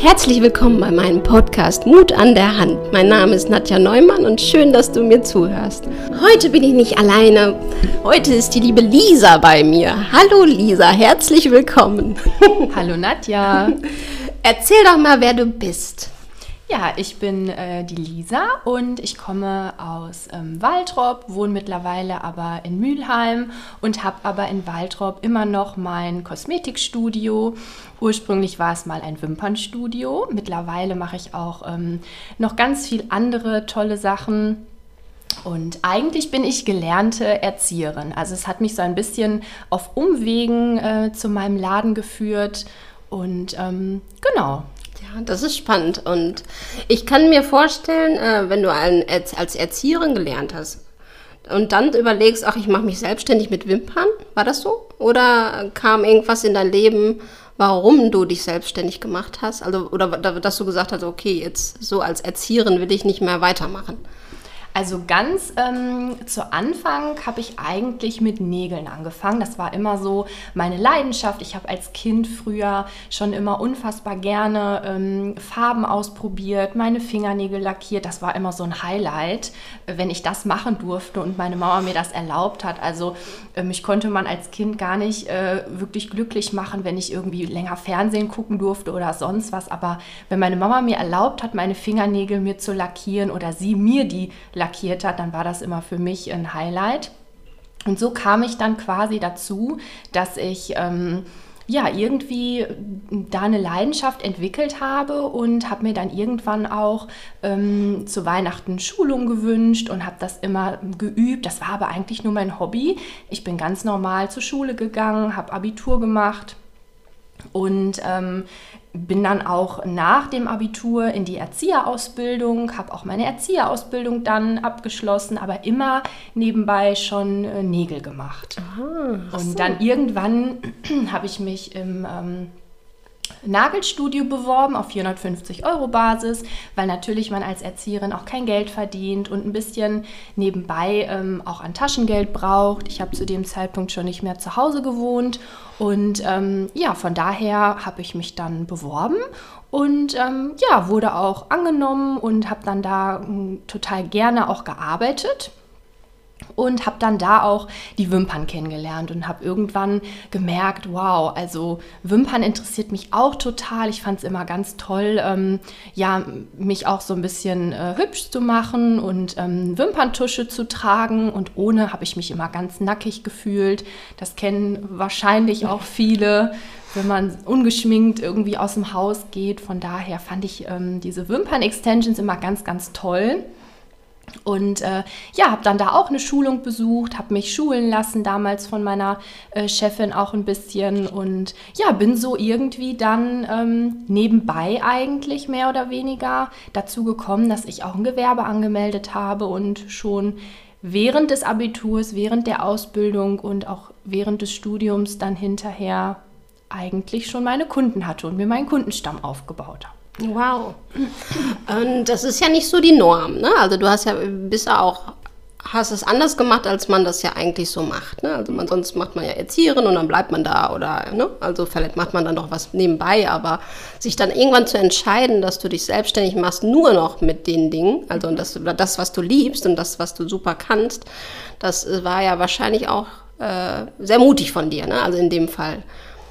Herzlich willkommen bei meinem Podcast Mut an der Hand. Mein Name ist Nadja Neumann und schön, dass du mir zuhörst. Heute bin ich nicht alleine. Heute ist die liebe Lisa bei mir. Hallo Lisa, herzlich willkommen. Hallo Nadja. Erzähl doch mal, wer du bist. Ja, ich bin äh, die Lisa und ich komme aus ähm, Waltrop, wohne mittlerweile aber in Mülheim und habe aber in Waltrop immer noch mein Kosmetikstudio. Ursprünglich war es mal ein Wimpernstudio. Mittlerweile mache ich auch ähm, noch ganz viel andere tolle Sachen. Und eigentlich bin ich gelernte Erzieherin. Also es hat mich so ein bisschen auf Umwegen äh, zu meinem Laden geführt. Und ähm, genau, das ist spannend. Und ich kann mir vorstellen, äh, wenn du als Erzieherin gelernt hast und dann überlegst, ach, ich mache mich selbstständig mit Wimpern, war das so? Oder kam irgendwas in dein Leben, warum du dich selbstständig gemacht hast? Also, oder dass du gesagt hast, okay, jetzt so als Erzieherin will ich nicht mehr weitermachen. Also ganz ähm, zu Anfang habe ich eigentlich mit Nägeln angefangen. Das war immer so meine Leidenschaft. Ich habe als Kind früher schon immer unfassbar gerne ähm, Farben ausprobiert, meine Fingernägel lackiert. Das war immer so ein Highlight, wenn ich das machen durfte und meine Mama mir das erlaubt hat. Also äh, mich konnte man als Kind gar nicht äh, wirklich glücklich machen, wenn ich irgendwie länger Fernsehen gucken durfte oder sonst was. Aber wenn meine Mama mir erlaubt hat, meine Fingernägel mir zu lackieren oder sie mir die lackiert, lackiert hat, dann war das immer für mich ein Highlight. Und so kam ich dann quasi dazu, dass ich ähm, ja irgendwie da eine Leidenschaft entwickelt habe und habe mir dann irgendwann auch ähm, zu Weihnachten Schulung gewünscht und habe das immer geübt. Das war aber eigentlich nur mein Hobby. Ich bin ganz normal zur Schule gegangen, habe Abitur gemacht und ähm, bin dann auch nach dem Abitur in die Erzieherausbildung, habe auch meine Erzieherausbildung dann abgeschlossen, aber immer nebenbei schon äh, Nägel gemacht. Aha, und so. dann irgendwann habe ich mich im ähm, Nagelstudio beworben auf 450 Euro Basis, weil natürlich man als Erzieherin auch kein Geld verdient und ein bisschen nebenbei ähm, auch an Taschengeld braucht. Ich habe zu dem Zeitpunkt schon nicht mehr zu Hause gewohnt und ähm, ja, von daher habe ich mich dann beworben und ähm, ja, wurde auch angenommen und habe dann da ähm, total gerne auch gearbeitet und habe dann da auch die Wimpern kennengelernt und habe irgendwann gemerkt, wow, also Wimpern interessiert mich auch total. Ich fand es immer ganz toll, ähm, ja, mich auch so ein bisschen äh, hübsch zu machen und ähm, Wimperntusche zu tragen und ohne habe ich mich immer ganz nackig gefühlt. Das kennen wahrscheinlich auch viele wenn man ungeschminkt irgendwie aus dem Haus geht. Von daher fand ich ähm, diese Wimpern-Extensions immer ganz, ganz toll. Und äh, ja, habe dann da auch eine Schulung besucht, habe mich schulen lassen, damals von meiner äh, Chefin auch ein bisschen. Und ja, bin so irgendwie dann ähm, nebenbei eigentlich mehr oder weniger dazu gekommen, dass ich auch ein Gewerbe angemeldet habe und schon während des Abiturs, während der Ausbildung und auch während des Studiums dann hinterher eigentlich schon meine Kunden hatte und mir meinen Kundenstamm aufgebaut habe. Wow. Und das ist ja nicht so die Norm, ne? Also du hast ja bisher auch hast es anders gemacht, als man das ja eigentlich so macht. Ne? Also man, sonst macht man ja Erzieherin und dann bleibt man da oder ne? also vielleicht macht man dann doch was nebenbei, aber sich dann irgendwann zu entscheiden, dass du dich selbstständig machst, nur noch mit den Dingen, also das, das was du liebst und das, was du super kannst, das war ja wahrscheinlich auch äh, sehr mutig von dir, ne? also in dem Fall.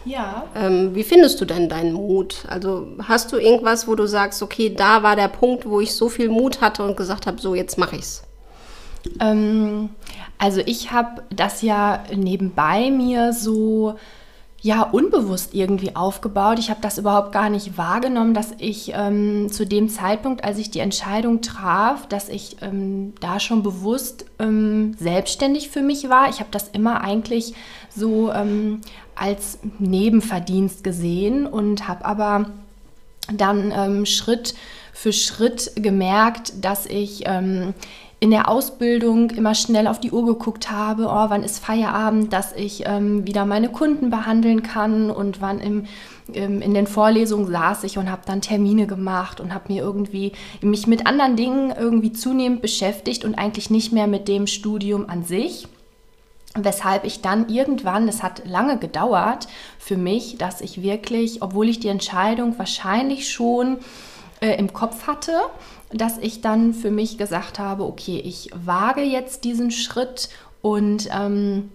Ja. Ähm, wie findest du denn deinen Mut? Also hast du irgendwas, wo du sagst, okay, da war der Punkt, wo ich so viel Mut hatte und gesagt habe, so jetzt mache ich's? Ähm, also ich habe das ja nebenbei mir so ja unbewusst irgendwie aufgebaut. Ich habe das überhaupt gar nicht wahrgenommen, dass ich ähm, zu dem Zeitpunkt, als ich die Entscheidung traf, dass ich ähm, da schon bewusst ähm, selbstständig für mich war. Ich habe das immer eigentlich so ähm, als Nebenverdienst gesehen und habe aber dann ähm, Schritt für Schritt gemerkt, dass ich ähm, in der Ausbildung immer schnell auf die Uhr geguckt habe, oh, wann ist Feierabend, dass ich ähm, wieder meine Kunden behandeln kann und wann im, im, in den Vorlesungen saß ich und habe dann Termine gemacht und habe mir irgendwie mich mit anderen Dingen irgendwie zunehmend beschäftigt und eigentlich nicht mehr mit dem Studium an sich. Weshalb ich dann irgendwann, das hat lange gedauert für mich, dass ich wirklich, obwohl ich die Entscheidung wahrscheinlich schon äh, im Kopf hatte, dass ich dann für mich gesagt habe, okay, ich wage jetzt diesen Schritt und ähm,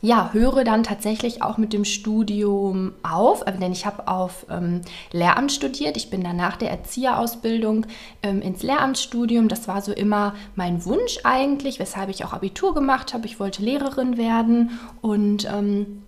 ja, höre dann tatsächlich auch mit dem Studium auf, äh, denn ich habe auf ähm, Lehramt studiert. Ich bin dann nach der Erzieherausbildung ähm, ins Lehramtsstudium. Das war so immer mein Wunsch eigentlich, weshalb ich auch Abitur gemacht habe. Ich wollte Lehrerin werden und ähm,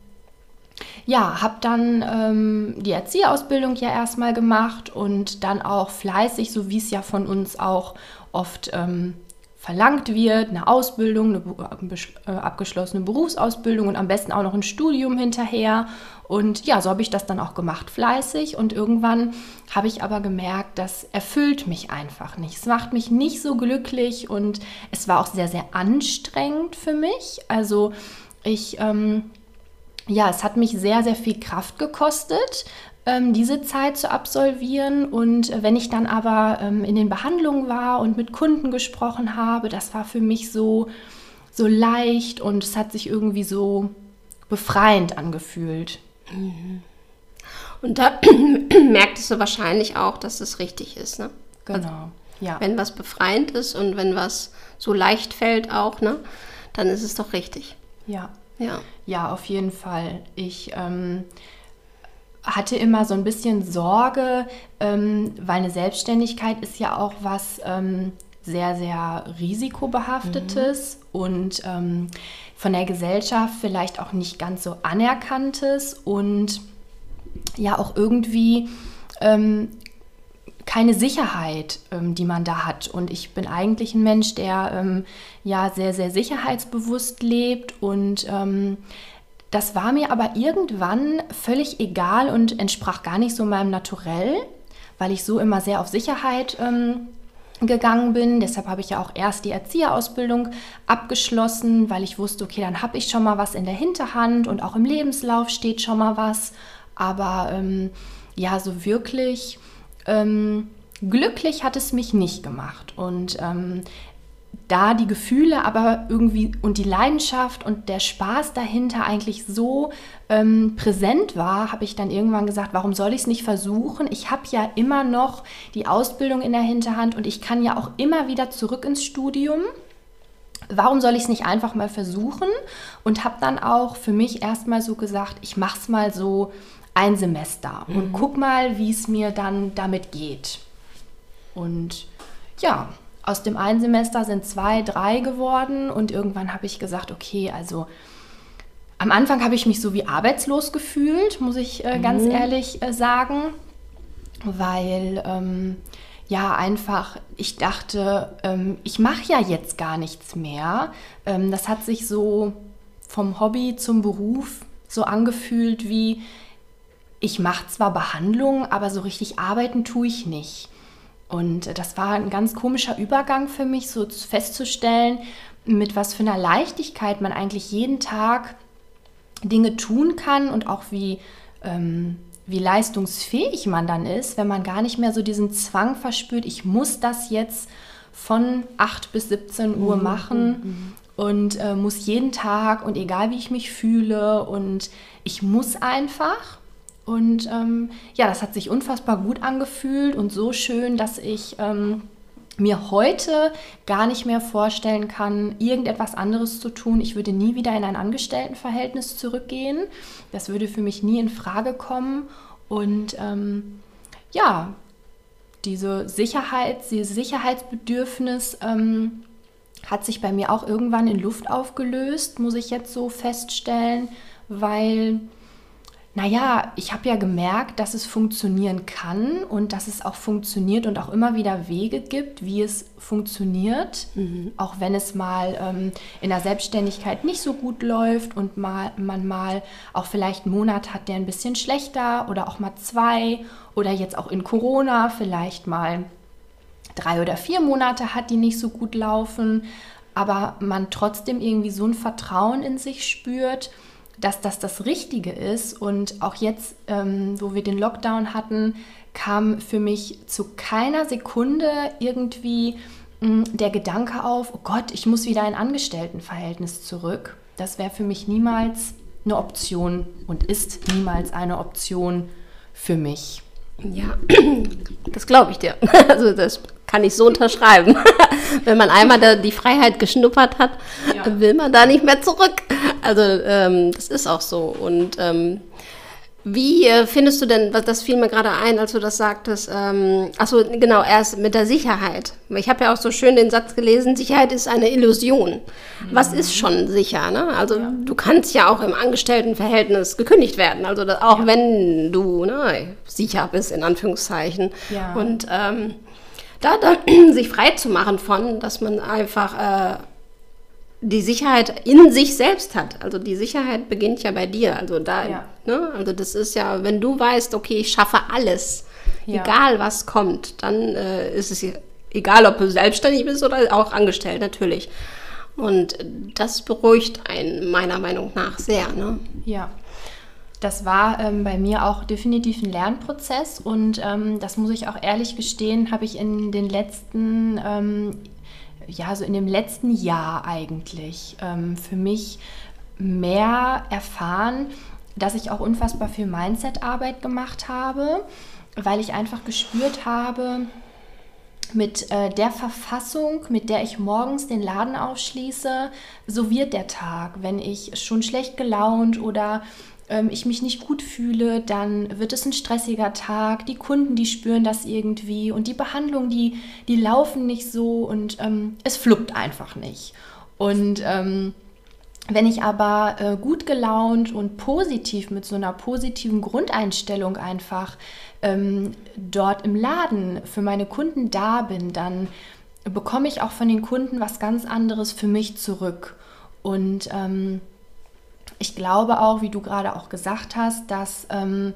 ja, habe dann ähm, die Erzieherausbildung ja erstmal gemacht und dann auch fleißig, so wie es ja von uns auch oft ähm, verlangt wird, eine Ausbildung, eine äh, abgeschlossene Berufsausbildung und am besten auch noch ein Studium hinterher. Und ja, so habe ich das dann auch gemacht, fleißig. Und irgendwann habe ich aber gemerkt, das erfüllt mich einfach nicht. Es macht mich nicht so glücklich und es war auch sehr, sehr anstrengend für mich. Also ich, ähm, ja, es hat mich sehr, sehr viel Kraft gekostet, diese Zeit zu absolvieren. Und wenn ich dann aber ähm, in den Behandlungen war und mit Kunden gesprochen habe, das war für mich so, so leicht und es hat sich irgendwie so befreiend angefühlt. Mhm. Und da merktest du wahrscheinlich auch, dass es richtig ist, ne? Genau, also, ja. Wenn was befreiend ist und wenn was so leicht fällt auch, ne? Dann ist es doch richtig. Ja. Ja. Ja, auf jeden Fall. Ich ähm, hatte immer so ein bisschen Sorge, ähm, weil eine Selbstständigkeit ist ja auch was ähm, sehr, sehr risikobehaftetes mhm. und ähm, von der Gesellschaft vielleicht auch nicht ganz so anerkanntes und ja auch irgendwie ähm, keine Sicherheit, ähm, die man da hat. Und ich bin eigentlich ein Mensch, der ähm, ja sehr, sehr sicherheitsbewusst lebt und das war mir aber irgendwann völlig egal und entsprach gar nicht so meinem Naturell, weil ich so immer sehr auf Sicherheit ähm, gegangen bin. Deshalb habe ich ja auch erst die Erzieherausbildung abgeschlossen, weil ich wusste, okay, dann habe ich schon mal was in der Hinterhand und auch im Lebenslauf steht schon mal was. Aber ähm, ja, so wirklich ähm, glücklich hat es mich nicht gemacht. Und ähm, da die Gefühle aber irgendwie und die Leidenschaft und der Spaß dahinter eigentlich so ähm, präsent war, habe ich dann irgendwann gesagt, warum soll ich es nicht versuchen? Ich habe ja immer noch die Ausbildung in der Hinterhand und ich kann ja auch immer wieder zurück ins Studium. Warum soll ich es nicht einfach mal versuchen? Und habe dann auch für mich erstmal so gesagt, ich mache es mal so ein Semester mhm. und guck mal, wie es mir dann damit geht. Und ja, aus dem einen Semester sind zwei, drei geworden und irgendwann habe ich gesagt, okay, also am Anfang habe ich mich so wie arbeitslos gefühlt, muss ich äh, ganz mhm. ehrlich äh, sagen, weil ähm, ja einfach ich dachte, ähm, ich mache ja jetzt gar nichts mehr. Ähm, das hat sich so vom Hobby zum Beruf so angefühlt wie ich mache zwar Behandlungen, aber so richtig arbeiten tue ich nicht. Und das war ein ganz komischer Übergang für mich, so festzustellen, mit was für einer Leichtigkeit man eigentlich jeden Tag Dinge tun kann und auch wie, ähm, wie leistungsfähig man dann ist, wenn man gar nicht mehr so diesen Zwang verspürt, ich muss das jetzt von 8 bis 17 Uhr mhm. machen mhm. und äh, muss jeden Tag und egal wie ich mich fühle und ich muss einfach. Und ähm, ja, das hat sich unfassbar gut angefühlt und so schön, dass ich ähm, mir heute gar nicht mehr vorstellen kann, irgendetwas anderes zu tun. Ich würde nie wieder in ein Angestelltenverhältnis zurückgehen. Das würde für mich nie in Frage kommen. Und ähm, ja, diese Sicherheit, dieses Sicherheitsbedürfnis ähm, hat sich bei mir auch irgendwann in Luft aufgelöst, muss ich jetzt so feststellen, weil naja, ich habe ja gemerkt, dass es funktionieren kann und dass es auch funktioniert und auch immer wieder Wege gibt, wie es funktioniert, mhm. auch wenn es mal ähm, in der Selbstständigkeit nicht so gut läuft und mal, man mal auch vielleicht einen Monat hat, der ein bisschen schlechter oder auch mal zwei oder jetzt auch in Corona vielleicht mal drei oder vier Monate hat, die nicht so gut laufen, aber man trotzdem irgendwie so ein Vertrauen in sich spürt dass das das Richtige ist. Und auch jetzt, ähm, wo wir den Lockdown hatten, kam für mich zu keiner Sekunde irgendwie mm, der Gedanke auf, oh Gott, ich muss wieder ein Angestelltenverhältnis zurück. Das wäre für mich niemals eine Option und ist niemals eine Option für mich. Ja, das glaube ich dir. Also das kann ich so unterschreiben. Wenn man einmal die Freiheit geschnuppert hat, ja. will man da nicht mehr zurück. Also ähm, das ist auch so. Und ähm, wie äh, findest du denn, das fiel mir gerade ein, als du das sagtest, ähm, achso, genau, erst mit der Sicherheit. Ich habe ja auch so schön den Satz gelesen, Sicherheit ist eine Illusion. Mhm. Was ist schon sicher? Ne? Also ja. du kannst ja auch im Angestelltenverhältnis gekündigt werden, also das, auch ja. wenn du ne, sicher bist, in Anführungszeichen. Ja. Und ähm, da, da sich frei zu machen von, dass man einfach... Äh, die Sicherheit in sich selbst hat. Also die Sicherheit beginnt ja bei dir. Also da, ja. ne? also das ist ja, wenn du weißt, okay, ich schaffe alles, ja. egal was kommt, dann äh, ist es egal, ob du selbstständig bist oder auch angestellt, natürlich. Und das beruhigt einen meiner Meinung nach sehr. Ne? Ja. Das war ähm, bei mir auch definitiv ein Lernprozess und ähm, das muss ich auch ehrlich gestehen, habe ich in den letzten ähm, ja, so in dem letzten Jahr eigentlich ähm, für mich mehr erfahren, dass ich auch unfassbar viel Mindset-Arbeit gemacht habe, weil ich einfach gespürt habe, mit äh, der Verfassung, mit der ich morgens den Laden aufschließe, so wird der Tag. Wenn ich schon schlecht gelaunt oder ähm, ich mich nicht gut fühle, dann wird es ein stressiger Tag. Die Kunden, die spüren das irgendwie und die Behandlungen, die, die laufen nicht so und ähm, es fluppt einfach nicht. Und ähm, wenn ich aber äh, gut gelaunt und positiv mit so einer positiven Grundeinstellung einfach ähm, dort im Laden für meine Kunden da bin, dann bekomme ich auch von den Kunden was ganz anderes für mich zurück. Und ähm, ich glaube auch, wie du gerade auch gesagt hast, dass ähm,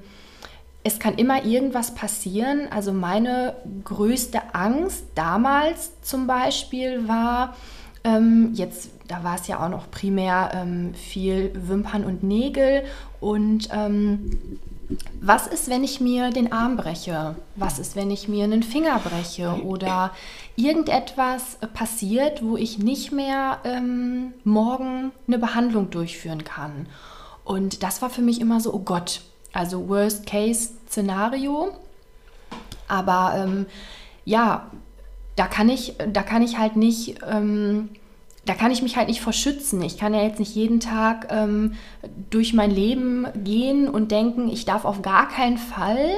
es kann immer irgendwas passieren. Also meine größte Angst damals zum Beispiel war, ähm, jetzt, da war es ja auch noch primär ähm, viel Wimpern und Nägel und ähm, was ist, wenn ich mir den Arm breche? Was ist, wenn ich mir einen Finger breche? Oder irgendetwas passiert, wo ich nicht mehr ähm, morgen eine Behandlung durchführen kann? Und das war für mich immer so, oh Gott, also Worst-Case-Szenario. Aber ähm, ja, da kann ich, da kann ich halt nicht. Ähm, da kann ich mich halt nicht verschützen. Ich kann ja jetzt nicht jeden Tag ähm, durch mein Leben gehen und denken, ich darf auf gar keinen Fall.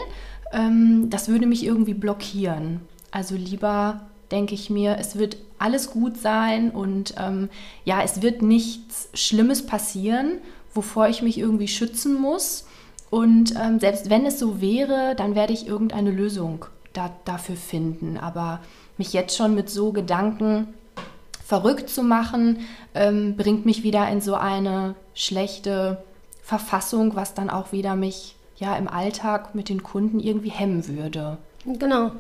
Ähm, das würde mich irgendwie blockieren. Also lieber denke ich mir, es wird alles gut sein und ähm, ja, es wird nichts Schlimmes passieren, wovor ich mich irgendwie schützen muss. Und ähm, selbst wenn es so wäre, dann werde ich irgendeine Lösung da, dafür finden. Aber mich jetzt schon mit so Gedanken verrückt zu machen, ähm, bringt mich wieder in so eine schlechte Verfassung, was dann auch wieder mich ja im Alltag mit den Kunden irgendwie hemmen würde. Genau.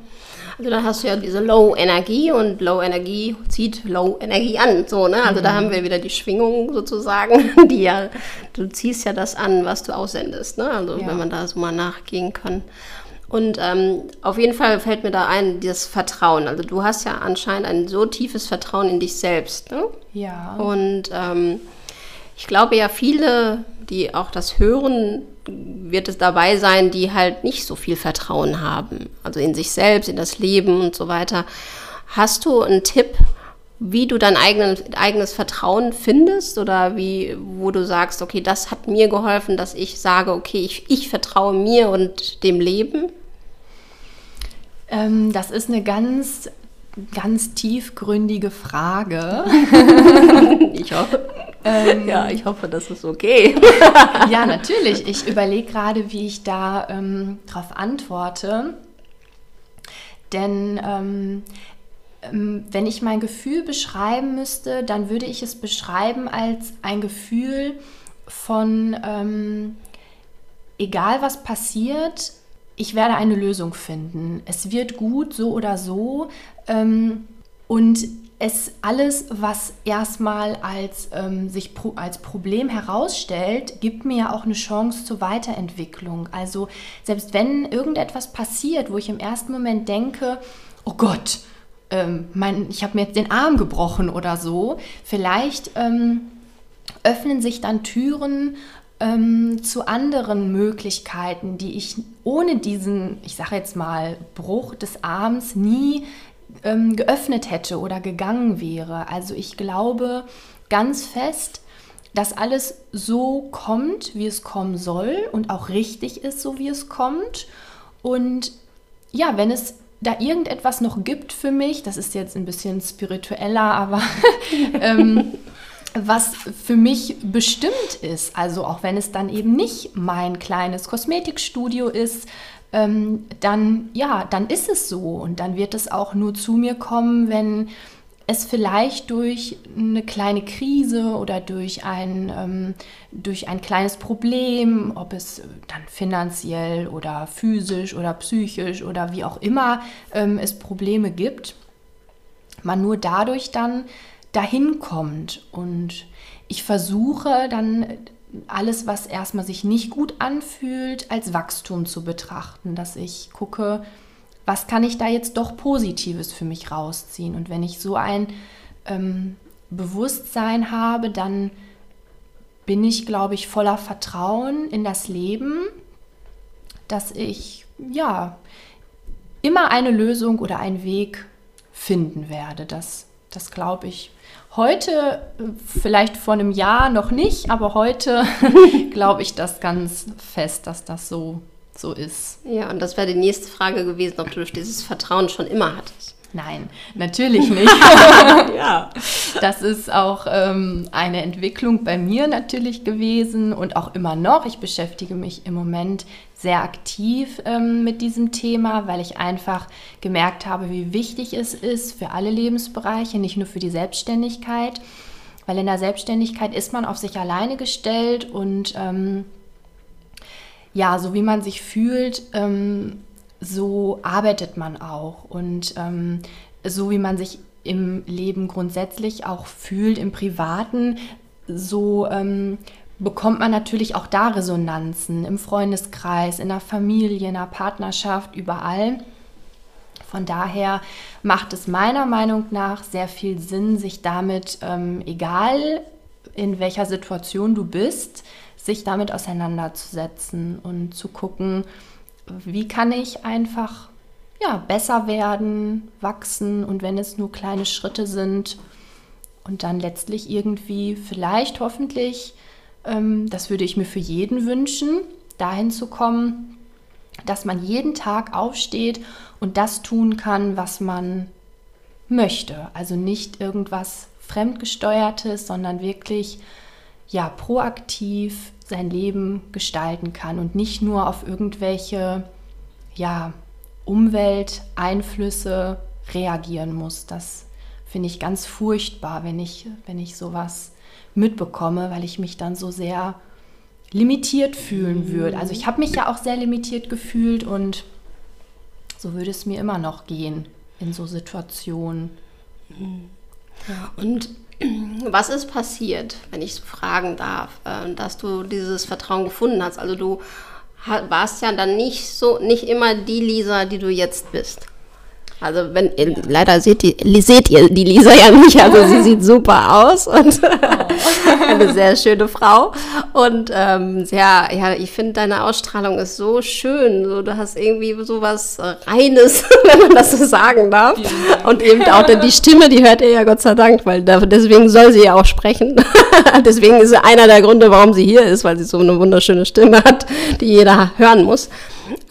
Also da hast du ja diese Low Energie und Low Energie zieht Low Energie an. So, ne? Also mhm. da haben wir wieder die Schwingung sozusagen, die ja, du ziehst ja das an, was du aussendest. Ne? Also ja. wenn man da so mal nachgehen kann. Und ähm, auf jeden Fall fällt mir da ein, dieses Vertrauen. Also du hast ja anscheinend ein so tiefes Vertrauen in dich selbst. Ne? Ja. Und ähm, ich glaube ja, viele, die auch das hören, wird es dabei sein, die halt nicht so viel Vertrauen haben. Also in sich selbst, in das Leben und so weiter. Hast du einen Tipp, wie du dein eigenes, eigenes Vertrauen findest oder wie, wo du sagst, okay, das hat mir geholfen, dass ich sage, okay, ich, ich vertraue mir und dem Leben? Ähm, das ist eine ganz, ganz tiefgründige Frage. ich hoffe. Ähm, ja, ich hoffe, das ist okay. ja, natürlich. Ich überlege gerade, wie ich da ähm, darauf antworte. Denn ähm, wenn ich mein Gefühl beschreiben müsste, dann würde ich es beschreiben als ein Gefühl von, ähm, egal was passiert, ich werde eine Lösung finden. Es wird gut, so oder so. Ähm, und es alles, was erstmal als ähm, sich pro, als Problem herausstellt, gibt mir ja auch eine Chance zur Weiterentwicklung. Also selbst wenn irgendetwas passiert, wo ich im ersten Moment denke, oh Gott, ähm, mein, ich habe mir jetzt den Arm gebrochen oder so. Vielleicht ähm, öffnen sich dann Türen ähm, zu anderen Möglichkeiten, die ich ohne diesen, ich sage jetzt mal, Bruch des Arms nie ähm, geöffnet hätte oder gegangen wäre. Also ich glaube ganz fest, dass alles so kommt, wie es kommen soll und auch richtig ist, so wie es kommt. Und ja, wenn es da irgendetwas noch gibt für mich, das ist jetzt ein bisschen spiritueller, aber ähm, was für mich bestimmt ist, also auch wenn es dann eben nicht mein kleines Kosmetikstudio ist, ähm, dann ja, dann ist es so und dann wird es auch nur zu mir kommen, wenn es vielleicht durch eine kleine Krise oder durch ein, ähm, durch ein kleines Problem, ob es dann finanziell oder physisch oder psychisch oder wie auch immer ähm, es Probleme gibt, man nur dadurch dann dahin kommt. Und ich versuche dann alles, was erstmal sich nicht gut anfühlt, als Wachstum zu betrachten, dass ich gucke, was kann ich da jetzt doch Positives für mich rausziehen? Und wenn ich so ein ähm, Bewusstsein habe, dann bin ich, glaube ich, voller Vertrauen in das Leben, dass ich ja immer eine Lösung oder einen Weg finden werde. Das, das glaube ich heute, vielleicht vor einem Jahr noch nicht, aber heute glaube ich das ganz fest, dass das so so ist. Ja, und das wäre die nächste Frage gewesen, ob du dieses Vertrauen schon immer hattest. Nein, natürlich nicht. ja. Das ist auch ähm, eine Entwicklung bei mir natürlich gewesen und auch immer noch. Ich beschäftige mich im Moment sehr aktiv ähm, mit diesem Thema, weil ich einfach gemerkt habe, wie wichtig es ist für alle Lebensbereiche, nicht nur für die Selbstständigkeit. Weil in der Selbstständigkeit ist man auf sich alleine gestellt und ähm, ja, so wie man sich fühlt, ähm, so arbeitet man auch. Und ähm, so wie man sich im Leben grundsätzlich auch fühlt, im Privaten, so ähm, bekommt man natürlich auch da Resonanzen im Freundeskreis, in der Familie, in der Partnerschaft, überall. Von daher macht es meiner Meinung nach sehr viel Sinn, sich damit, ähm, egal in welcher Situation du bist, sich damit auseinanderzusetzen und zu gucken, wie kann ich einfach ja, besser werden, wachsen und wenn es nur kleine Schritte sind und dann letztlich irgendwie vielleicht hoffentlich, ähm, das würde ich mir für jeden wünschen, dahin zu kommen, dass man jeden Tag aufsteht und das tun kann, was man möchte. Also nicht irgendwas Fremdgesteuertes, sondern wirklich ja proaktiv sein Leben gestalten kann und nicht nur auf irgendwelche ja, Umwelteinflüsse reagieren muss. Das finde ich ganz furchtbar, wenn ich, wenn ich sowas mitbekomme, weil ich mich dann so sehr limitiert fühlen mhm. würde. Also ich habe mich ja auch sehr limitiert gefühlt und so würde es mir immer noch gehen in so Situationen. Mhm. Und was ist passiert, wenn ich so fragen darf, äh, dass du dieses Vertrauen gefunden hast? Also du warst ja dann nicht so, nicht immer die Lisa, die du jetzt bist. Also wenn ja. leider seht ihr, seht ihr die Lisa ja nicht, also sie sieht super aus und oh. eine sehr schöne Frau und ähm, sehr, ja, ich finde deine Ausstrahlung ist so schön, so du hast irgendwie so was Reines, wenn man das so sagen darf und eben auch die Stimme, die hört ihr ja Gott sei Dank, weil deswegen soll sie ja auch sprechen. deswegen ist einer der Gründe, warum sie hier ist, weil sie so eine wunderschöne Stimme hat, die jeder hören muss.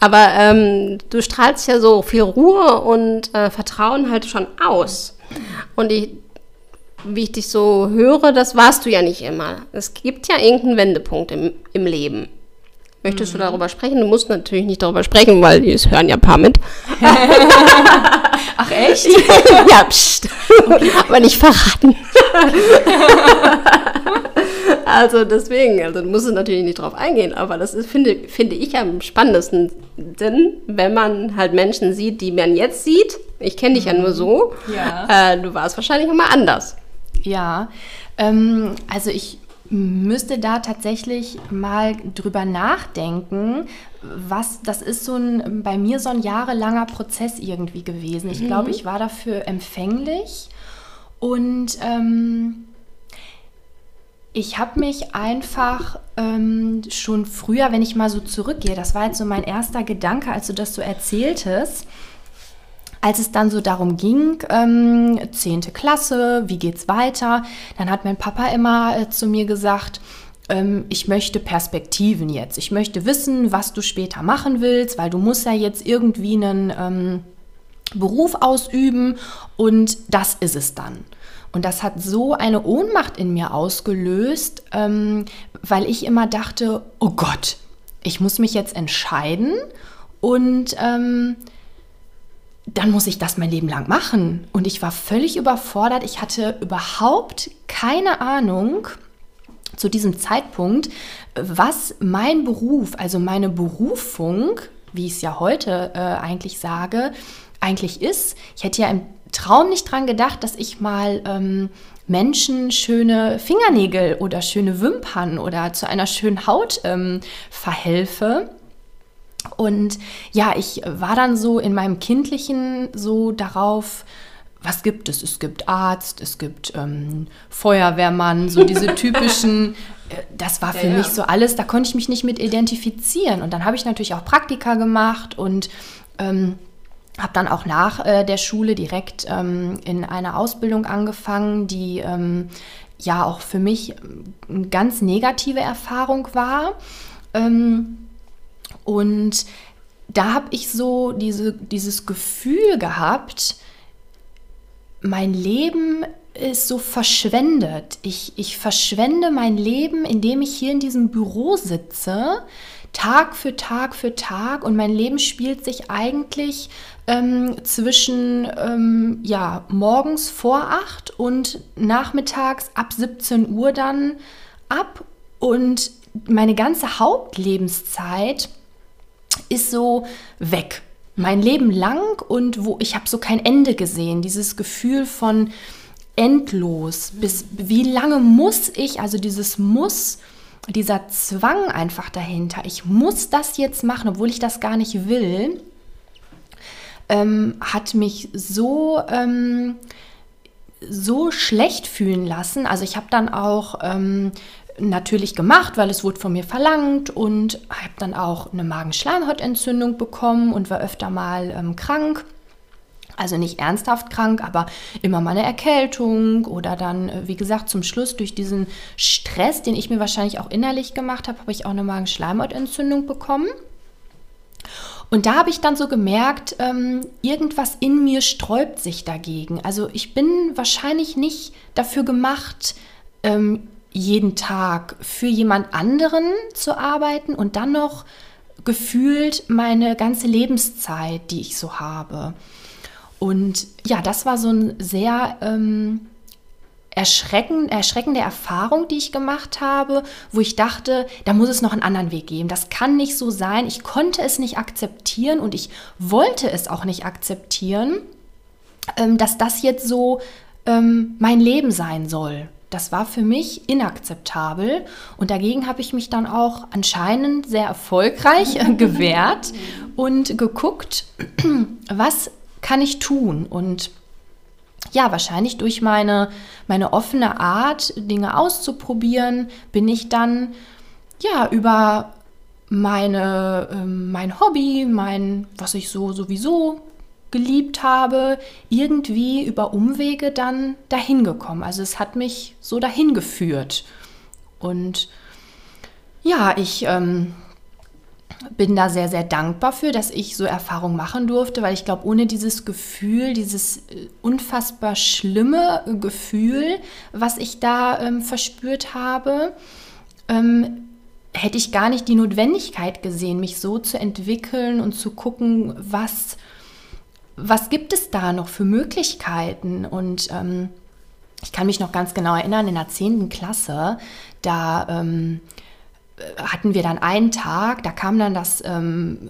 Aber ähm, du strahlst ja so viel Ruhe und äh, Vertrauen halt schon aus. Und ich, wie ich dich so höre, das warst du ja nicht immer. Es gibt ja irgendeinen Wendepunkt im, im Leben. Möchtest mhm. du darüber sprechen? Du musst natürlich nicht darüber sprechen, weil die hören ja ein paar mit. Ach echt? ja, pst. Okay. Aber nicht verraten. also deswegen, also du musst natürlich nicht drauf eingehen, aber das ist, finde, finde ich am spannendsten, denn wenn man halt Menschen sieht, die man jetzt sieht, ich kenne dich mhm. ja nur so, ja. Äh, du warst wahrscheinlich immer anders. Ja, ähm, also ich müsste da tatsächlich mal drüber nachdenken, was das ist so ein bei mir so ein jahrelanger Prozess irgendwie gewesen. Ich mhm. glaube, ich war dafür empfänglich und ähm, ich habe mich einfach ähm, schon früher, wenn ich mal so zurückgehe, das war jetzt so mein erster Gedanke, als du das so erzähltest, als es dann so darum ging, ähm, 10. Klasse, wie geht's weiter, dann hat mein Papa immer äh, zu mir gesagt, ähm, ich möchte Perspektiven jetzt. Ich möchte wissen, was du später machen willst, weil du musst ja jetzt irgendwie einen ähm, Beruf ausüben und das ist es dann. Und das hat so eine Ohnmacht in mir ausgelöst, ähm, weil ich immer dachte, oh Gott, ich muss mich jetzt entscheiden und ähm, dann muss ich das mein Leben lang machen. Und ich war völlig überfordert. Ich hatte überhaupt keine Ahnung zu diesem Zeitpunkt, was mein Beruf, also meine Berufung, wie ich es ja heute äh, eigentlich sage, eigentlich ist. Ich hätte ja im Traum nicht dran gedacht, dass ich mal ähm, Menschen schöne Fingernägel oder schöne Wimpern oder zu einer schönen Haut ähm, verhelfe. Und ja, ich war dann so in meinem Kindlichen so darauf, was gibt es? Es gibt Arzt, es gibt ähm, Feuerwehrmann, so diese typischen, äh, das war für ja, mich so alles, da konnte ich mich nicht mit identifizieren. Und dann habe ich natürlich auch Praktika gemacht und ähm, habe dann auch nach äh, der Schule direkt ähm, in eine Ausbildung angefangen, die ähm, ja auch für mich eine ganz negative Erfahrung war. Ähm, und da habe ich so diese, dieses Gefühl gehabt, mein Leben ist so verschwendet. Ich, ich verschwende mein Leben, indem ich hier in diesem Büro sitze, Tag für Tag für Tag und mein Leben spielt sich eigentlich ähm, zwischen ähm, ja, morgens vor 8 und nachmittags ab 17 Uhr dann ab und meine ganze Hauptlebenszeit ist so weg. Mein Leben lang und wo ich habe so kein Ende gesehen. Dieses Gefühl von endlos. Bis wie lange muss ich, also dieses Muss, dieser Zwang einfach dahinter. Ich muss das jetzt machen, obwohl ich das gar nicht will, ähm, hat mich so ähm, so schlecht fühlen lassen. Also ich habe dann auch ähm, natürlich gemacht, weil es wurde von mir verlangt und habe dann auch eine Magenschleimhautentzündung bekommen und war öfter mal ähm, krank. Also nicht ernsthaft krank, aber immer mal eine Erkältung oder dann, äh, wie gesagt, zum Schluss durch diesen Stress, den ich mir wahrscheinlich auch innerlich gemacht habe, habe ich auch eine Magenschleimhautentzündung bekommen. Und da habe ich dann so gemerkt, ähm, irgendwas in mir sträubt sich dagegen. Also ich bin wahrscheinlich nicht dafür gemacht, ähm, jeden Tag für jemand anderen zu arbeiten und dann noch gefühlt meine ganze Lebenszeit, die ich so habe. Und ja, das war so ein sehr ähm, erschreckend, erschreckende Erfahrung, die ich gemacht habe, wo ich dachte, da muss es noch einen anderen Weg geben. Das kann nicht so sein. Ich konnte es nicht akzeptieren und ich wollte es auch nicht akzeptieren, ähm, dass das jetzt so ähm, mein Leben sein soll das war für mich inakzeptabel und dagegen habe ich mich dann auch anscheinend sehr erfolgreich gewehrt und geguckt, was kann ich tun und ja, wahrscheinlich durch meine, meine offene Art, Dinge auszuprobieren, bin ich dann ja über meine, äh, mein Hobby, mein, was ich so sowieso geliebt habe, irgendwie über Umwege dann dahin gekommen. Also es hat mich so dahin geführt. Und ja, ich ähm, bin da sehr, sehr dankbar für, dass ich so Erfahrungen machen durfte, weil ich glaube, ohne dieses Gefühl, dieses äh, unfassbar schlimme Gefühl, was ich da ähm, verspürt habe, ähm, hätte ich gar nicht die Notwendigkeit gesehen, mich so zu entwickeln und zu gucken, was was gibt es da noch für Möglichkeiten? Und ähm, ich kann mich noch ganz genau erinnern, in der 10. Klasse, da ähm, hatten wir dann einen Tag, da kamen dann das ähm,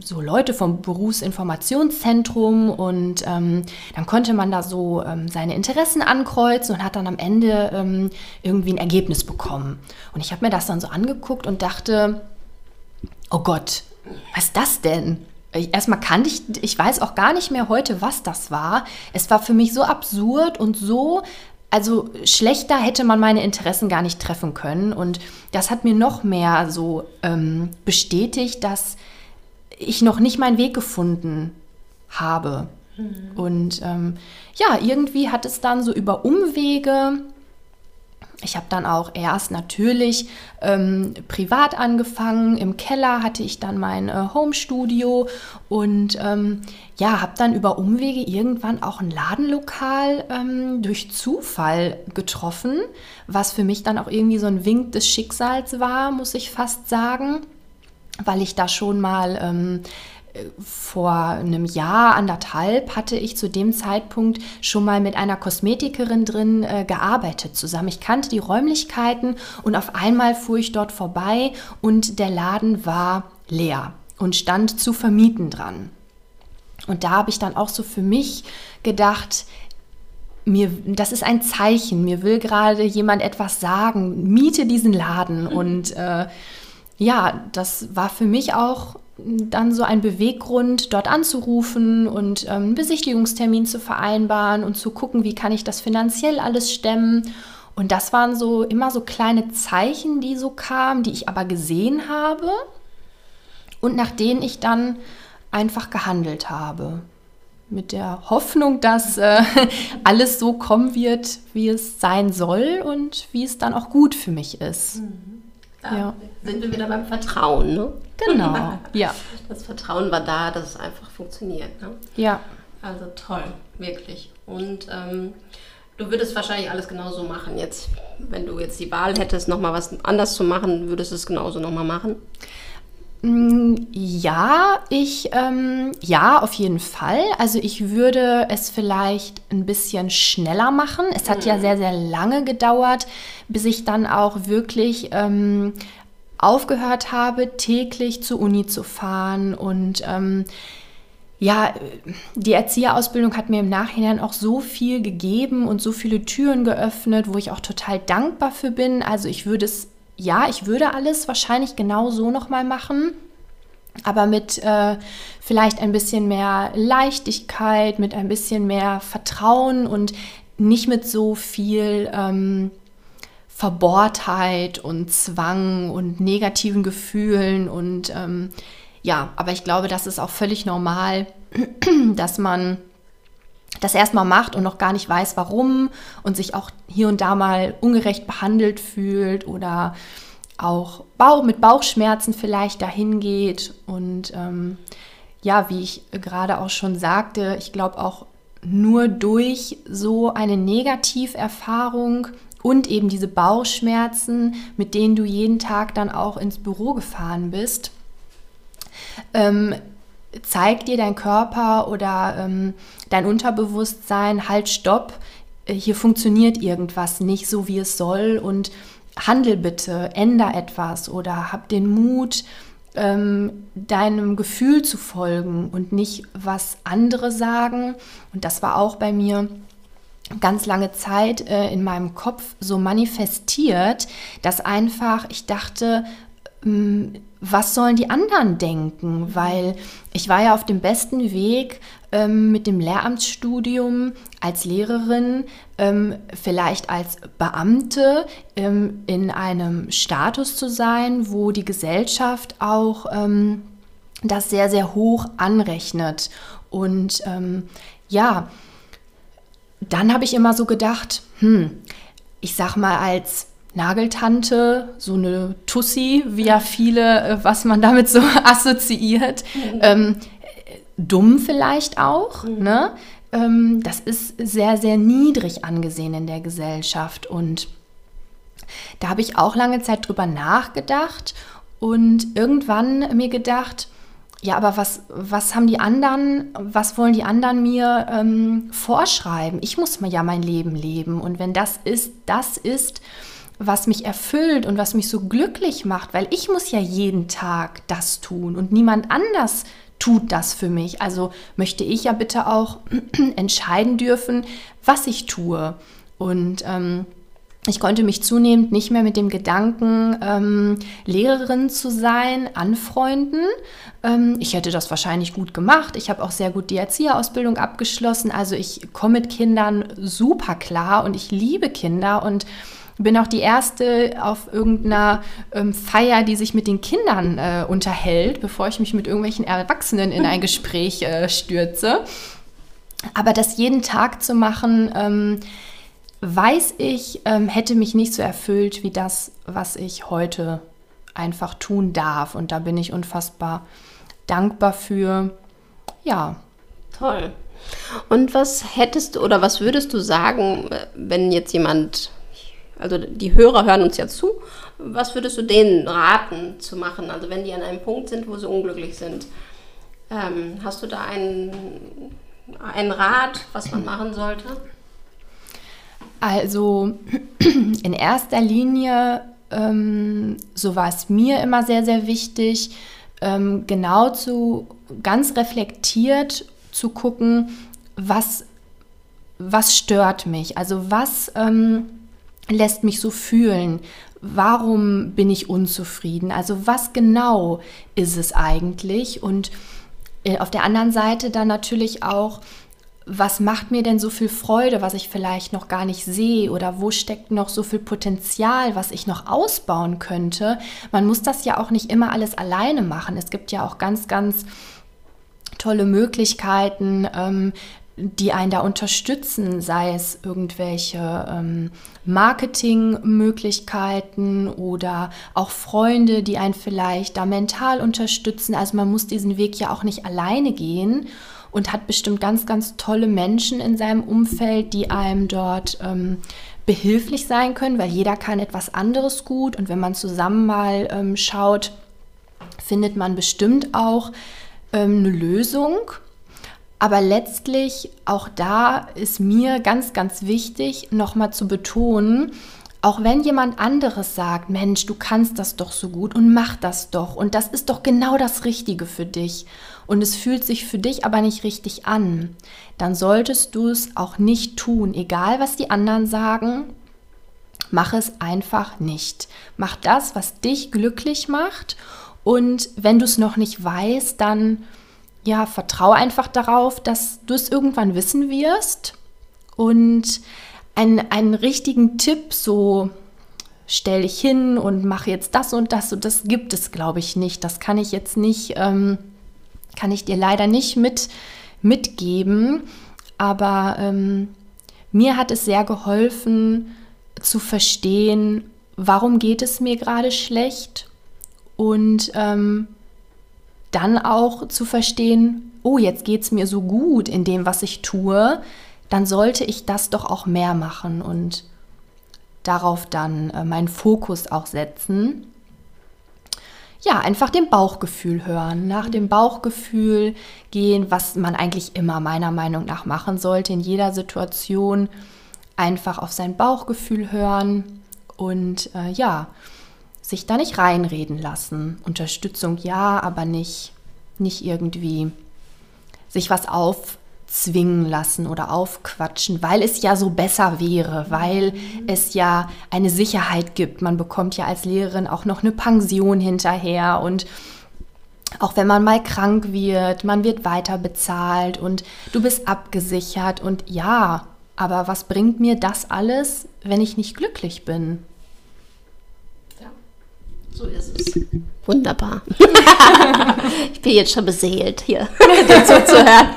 so Leute vom Berufsinformationszentrum und ähm, dann konnte man da so ähm, seine Interessen ankreuzen und hat dann am Ende ähm, irgendwie ein Ergebnis bekommen. Und ich habe mir das dann so angeguckt und dachte, oh Gott, was ist das denn? Erstmal kannte ich, ich weiß auch gar nicht mehr heute, was das war. Es war für mich so absurd und so also schlechter hätte man meine Interessen gar nicht treffen können. Und das hat mir noch mehr so ähm, bestätigt, dass ich noch nicht meinen Weg gefunden habe. Mhm. Und ähm, ja, irgendwie hat es dann so über Umwege ich habe dann auch erst natürlich ähm, privat angefangen. Im Keller hatte ich dann mein äh, Home-Studio und ähm, ja, habe dann über Umwege irgendwann auch ein Ladenlokal ähm, durch Zufall getroffen, was für mich dann auch irgendwie so ein Wink des Schicksals war, muss ich fast sagen, weil ich da schon mal ähm, vor einem Jahr, anderthalb, hatte ich zu dem Zeitpunkt schon mal mit einer Kosmetikerin drin äh, gearbeitet zusammen. Ich kannte die Räumlichkeiten und auf einmal fuhr ich dort vorbei und der Laden war leer und stand zu vermieten dran. Und da habe ich dann auch so für mich gedacht, mir, das ist ein Zeichen, mir will gerade jemand etwas sagen, miete diesen Laden. Und äh, ja, das war für mich auch dann so ein Beweggrund, dort anzurufen und ähm, einen Besichtigungstermin zu vereinbaren und zu gucken, wie kann ich das finanziell alles stemmen. Und das waren so immer so kleine Zeichen, die so kamen, die ich aber gesehen habe und nach denen ich dann einfach gehandelt habe. Mit der Hoffnung, dass äh, alles so kommen wird, wie es sein soll und wie es dann auch gut für mich ist. Mhm. Da ja. sind wir wieder beim Vertrauen, ne? Genau, ja. Das Vertrauen war da, dass es einfach funktioniert, ne? Ja. Also toll, wirklich. Und ähm, du würdest wahrscheinlich alles genauso machen jetzt. Wenn du jetzt die Wahl hättest, nochmal was anders zu machen, würdest du es genauso nochmal machen? Ja, ich, ähm, ja, auf jeden Fall. Also ich würde es vielleicht ein bisschen schneller machen. Es hat mhm. ja sehr, sehr lange gedauert, bis ich dann auch wirklich ähm, aufgehört habe, täglich zur Uni zu fahren und ähm, ja, die Erzieherausbildung hat mir im Nachhinein auch so viel gegeben und so viele Türen geöffnet, wo ich auch total dankbar für bin. Also ich würde es ja, ich würde alles wahrscheinlich genau so nochmal machen, aber mit äh, vielleicht ein bisschen mehr Leichtigkeit, mit ein bisschen mehr Vertrauen und nicht mit so viel ähm, Verbohrtheit und Zwang und negativen Gefühlen und ähm, ja, aber ich glaube, das ist auch völlig normal, dass man das erstmal macht und noch gar nicht weiß, warum und sich auch hier und da mal ungerecht behandelt fühlt oder auch Bauch, mit Bauchschmerzen vielleicht dahin geht. Und ähm, ja, wie ich gerade auch schon sagte, ich glaube auch nur durch so eine Negativerfahrung und eben diese Bauchschmerzen, mit denen du jeden Tag dann auch ins Büro gefahren bist, ähm, zeigt dir dein Körper oder ähm, dein Unterbewusstsein, halt, stopp, äh, hier funktioniert irgendwas nicht so, wie es soll und handel bitte, änder etwas oder hab den Mut, ähm, deinem Gefühl zu folgen und nicht, was andere sagen. Und das war auch bei mir ganz lange Zeit äh, in meinem Kopf so manifestiert, dass einfach ich dachte, ähm, was sollen die anderen denken? Weil ich war ja auf dem besten Weg ähm, mit dem Lehramtsstudium als Lehrerin, ähm, vielleicht als Beamte ähm, in einem Status zu sein, wo die Gesellschaft auch ähm, das sehr, sehr hoch anrechnet. Und ähm, ja, dann habe ich immer so gedacht, hm, ich sag mal als Nageltante, so eine Tussi, wie ja viele, äh, was man damit so assoziiert. Mhm. Ähm, dumm vielleicht auch, mhm. ne? Ähm, das ist sehr, sehr niedrig angesehen in der Gesellschaft. Und da habe ich auch lange Zeit drüber nachgedacht und irgendwann mir gedacht, ja, aber was, was haben die anderen, was wollen die anderen mir ähm, vorschreiben? Ich muss mal ja mein Leben leben. Und wenn das ist, das ist, was mich erfüllt und was mich so glücklich macht, weil ich muss ja jeden Tag das tun und niemand anders tut das für mich. Also möchte ich ja bitte auch entscheiden dürfen, was ich tue. Und ähm, ich konnte mich zunehmend nicht mehr mit dem Gedanken, ähm, Lehrerin zu sein, anfreunden. Ähm, ich hätte das wahrscheinlich gut gemacht. Ich habe auch sehr gut die Erzieherausbildung abgeschlossen. Also ich komme mit Kindern super klar und ich liebe Kinder und bin auch die erste auf irgendeiner ähm, Feier, die sich mit den Kindern äh, unterhält, bevor ich mich mit irgendwelchen Erwachsenen in ein Gespräch äh, stürze. Aber das jeden Tag zu machen, ähm, weiß ich, ähm, hätte mich nicht so erfüllt wie das, was ich heute einfach tun darf. Und da bin ich unfassbar dankbar für. Ja. Toll. Und was hättest du oder was würdest du sagen, wenn jetzt jemand, also die Hörer hören uns ja zu, was würdest du denen raten zu machen? Also wenn die an einem Punkt sind, wo sie unglücklich sind. Ähm, hast du da einen, einen Rat, was man machen sollte? Also in erster Linie, ähm, so war es mir immer sehr, sehr wichtig, ähm, genau zu, ganz reflektiert zu gucken, was, was stört mich, also was ähm, lässt mich so fühlen, warum bin ich unzufrieden, also was genau ist es eigentlich und äh, auf der anderen Seite dann natürlich auch, was macht mir denn so viel Freude, was ich vielleicht noch gar nicht sehe oder wo steckt noch so viel Potenzial, was ich noch ausbauen könnte. Man muss das ja auch nicht immer alles alleine machen. Es gibt ja auch ganz, ganz tolle Möglichkeiten, ähm, die einen da unterstützen, sei es irgendwelche ähm, Marketingmöglichkeiten oder auch Freunde, die einen vielleicht da mental unterstützen. Also man muss diesen Weg ja auch nicht alleine gehen und hat bestimmt ganz, ganz tolle Menschen in seinem Umfeld, die einem dort ähm, behilflich sein können, weil jeder kann etwas anderes gut und wenn man zusammen mal ähm, schaut, findet man bestimmt auch ähm, eine Lösung. Aber letztlich, auch da ist mir ganz, ganz wichtig, nochmal zu betonen, auch wenn jemand anderes sagt, Mensch, du kannst das doch so gut und mach das doch und das ist doch genau das Richtige für dich und es fühlt sich für dich aber nicht richtig an, dann solltest du es auch nicht tun, egal was die anderen sagen. Mach es einfach nicht. Mach das, was dich glücklich macht. Und wenn du es noch nicht weißt, dann ja, vertraue einfach darauf, dass du es irgendwann wissen wirst. Und einen, einen richtigen Tipp, so stell dich hin und mach jetzt das und das und das gibt es, glaube ich, nicht. Das kann ich jetzt nicht ähm, kann ich dir leider nicht mit, mitgeben, aber ähm, mir hat es sehr geholfen zu verstehen, warum geht es mir gerade schlecht und ähm, dann auch zu verstehen, oh, jetzt geht es mir so gut in dem, was ich tue, dann sollte ich das doch auch mehr machen und darauf dann äh, meinen Fokus auch setzen ja, einfach dem Bauchgefühl hören, nach dem Bauchgefühl gehen, was man eigentlich immer meiner Meinung nach machen sollte in jeder Situation. Einfach auf sein Bauchgefühl hören und äh, ja, sich da nicht reinreden lassen. Unterstützung ja, aber nicht, nicht irgendwie sich was auf zwingen lassen oder aufquatschen, weil es ja so besser wäre, weil es ja eine Sicherheit gibt. Man bekommt ja als Lehrerin auch noch eine Pension hinterher und auch wenn man mal krank wird, man wird weiter bezahlt und du bist abgesichert und ja, aber was bringt mir das alles, wenn ich nicht glücklich bin? So ist es. Wunderbar. ich bin jetzt schon beseelt, hier dazu zu hören.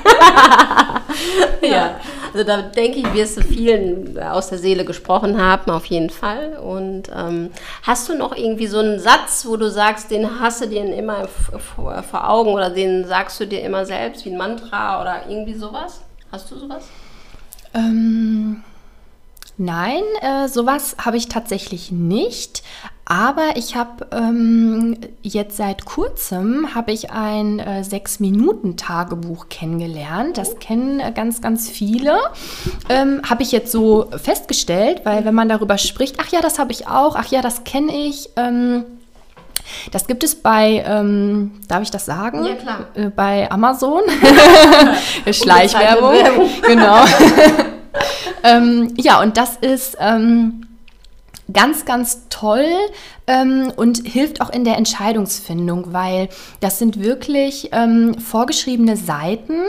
ja, also da denke ich, wirst du vielen aus der Seele gesprochen haben, auf jeden Fall. Und ähm, hast du noch irgendwie so einen Satz, wo du sagst, den hast du dir immer vor, vor Augen oder den sagst du dir immer selbst, wie ein Mantra oder irgendwie sowas? Hast du sowas? Ähm, nein, äh, sowas habe ich tatsächlich nicht. Aber ich habe ähm, jetzt seit kurzem habe ich ein äh, sechs Minuten Tagebuch kennengelernt. Das kennen äh, ganz ganz viele. Ähm, habe ich jetzt so festgestellt, weil wenn man darüber spricht, ach ja, das habe ich auch, ach ja, das kenne ich. Ähm, das gibt es bei, ähm, darf ich das sagen? Ja, klar. Äh, bei Amazon. Schleichwerbung. genau. ähm, ja, und das ist ähm, ganz, ganz toll ähm, und hilft auch in der Entscheidungsfindung, weil das sind wirklich ähm, vorgeschriebene Seiten.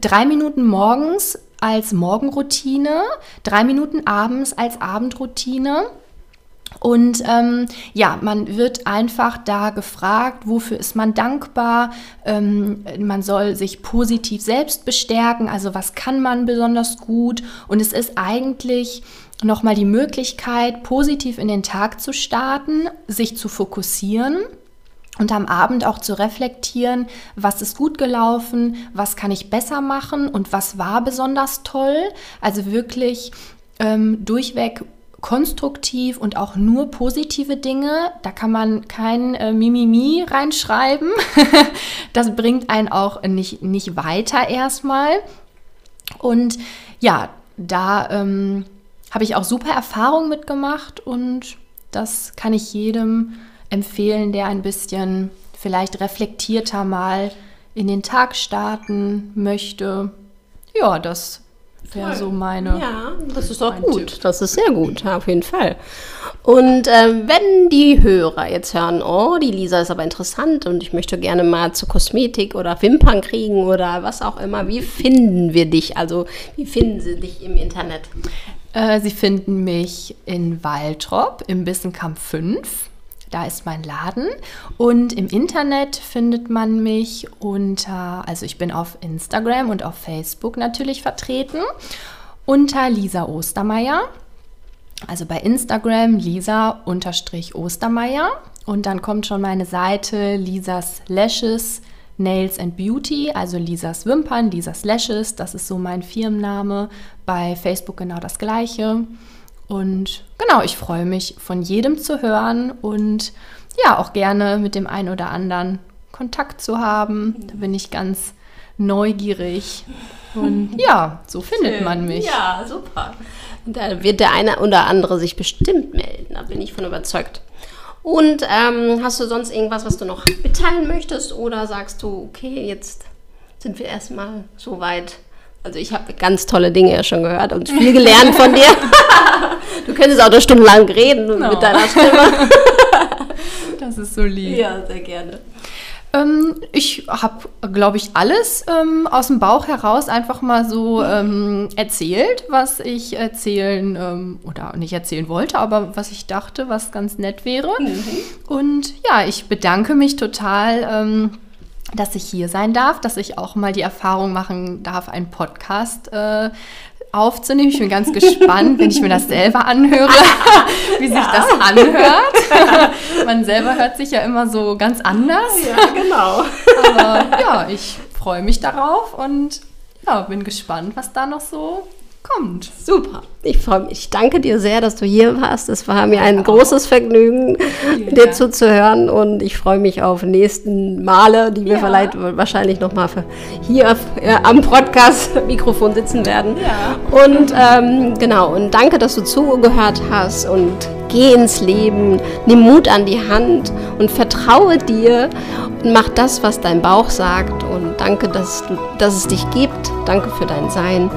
Drei Minuten morgens als Morgenroutine, drei Minuten abends als Abendroutine. Und ähm, ja, man wird einfach da gefragt, wofür ist man dankbar. Ähm, man soll sich positiv selbst bestärken, also was kann man besonders gut. Und es ist eigentlich nochmal die Möglichkeit, positiv in den Tag zu starten, sich zu fokussieren und am Abend auch zu reflektieren, was ist gut gelaufen, was kann ich besser machen und was war besonders toll. Also wirklich ähm, durchweg konstruktiv und auch nur positive Dinge. Da kann man kein äh, Mimimi reinschreiben. das bringt einen auch nicht, nicht weiter erstmal. Und ja, da ähm, habe ich auch super Erfahrungen mitgemacht und das kann ich jedem empfehlen, der ein bisschen vielleicht reflektierter mal in den Tag starten möchte. Ja, das wäre so meine. Ja, das ist auch gut. Tipp. Das ist sehr gut, auf jeden Fall. Und äh, wenn die Hörer jetzt hören, oh, die Lisa ist aber interessant und ich möchte gerne mal zur Kosmetik oder Wimpern kriegen oder was auch immer, wie finden wir dich? Also, wie finden sie dich im Internet? Äh, sie finden mich in Waltrop im Bissenkamp 5. Da ist mein Laden. Und im Internet findet man mich unter, also ich bin auf Instagram und auf Facebook natürlich vertreten, unter Lisa Ostermeier. Also bei Instagram Lisa-Ostermeier. Und dann kommt schon meine Seite Lisas Lashes Nails and Beauty, also Lisas Wimpern, Lisas Lashes, das ist so mein Firmenname. Bei Facebook genau das gleiche. Und genau, ich freue mich von jedem zu hören und ja, auch gerne mit dem einen oder anderen Kontakt zu haben. Da bin ich ganz neugierig. Und ja, so findet Schön. man mich. Ja, super. Da wird der eine oder andere sich bestimmt melden, da bin ich von überzeugt. Und ähm, hast du sonst irgendwas, was du noch mitteilen möchtest? Oder sagst du, okay, jetzt sind wir erstmal so weit? Also ich habe ganz tolle Dinge ja schon gehört und viel gelernt von dir. du könntest auch eine Stunde lang reden no. mit deiner Stimme. das ist so lieb. Ja, sehr gerne. Ähm, ich habe, glaube ich, alles ähm, aus dem Bauch heraus einfach mal so ähm, erzählt, was ich erzählen ähm, oder nicht erzählen wollte, aber was ich dachte, was ganz nett wäre. Mhm. Und ja, ich bedanke mich total ähm, dass ich hier sein darf, dass ich auch mal die Erfahrung machen darf, einen Podcast äh, aufzunehmen. Ich bin ganz gespannt, wenn ich mir das selber anhöre, wie sich ja. das anhört. Man selber hört sich ja immer so ganz anders. Ja, genau. Aber ja, ich freue mich darauf und ja, bin gespannt, was da noch so kommt. Super. Ich freue mich. Ich danke dir sehr, dass du hier warst. Es war mir ein großes Vergnügen, Vielen dir zuzuhören und ich freue mich auf nächsten Male, die wir ja. vielleicht wahrscheinlich noch mal hier äh, am Podcast-Mikrofon sitzen werden. Ja. Und ähm, genau, und danke, dass du zugehört hast und geh ins Leben, nimm Mut an die Hand und vertraue dir und mach das, was dein Bauch sagt und danke, dass, du, dass es dich gibt. Danke für dein Sein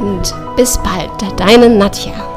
und bis bald, deine Nadja.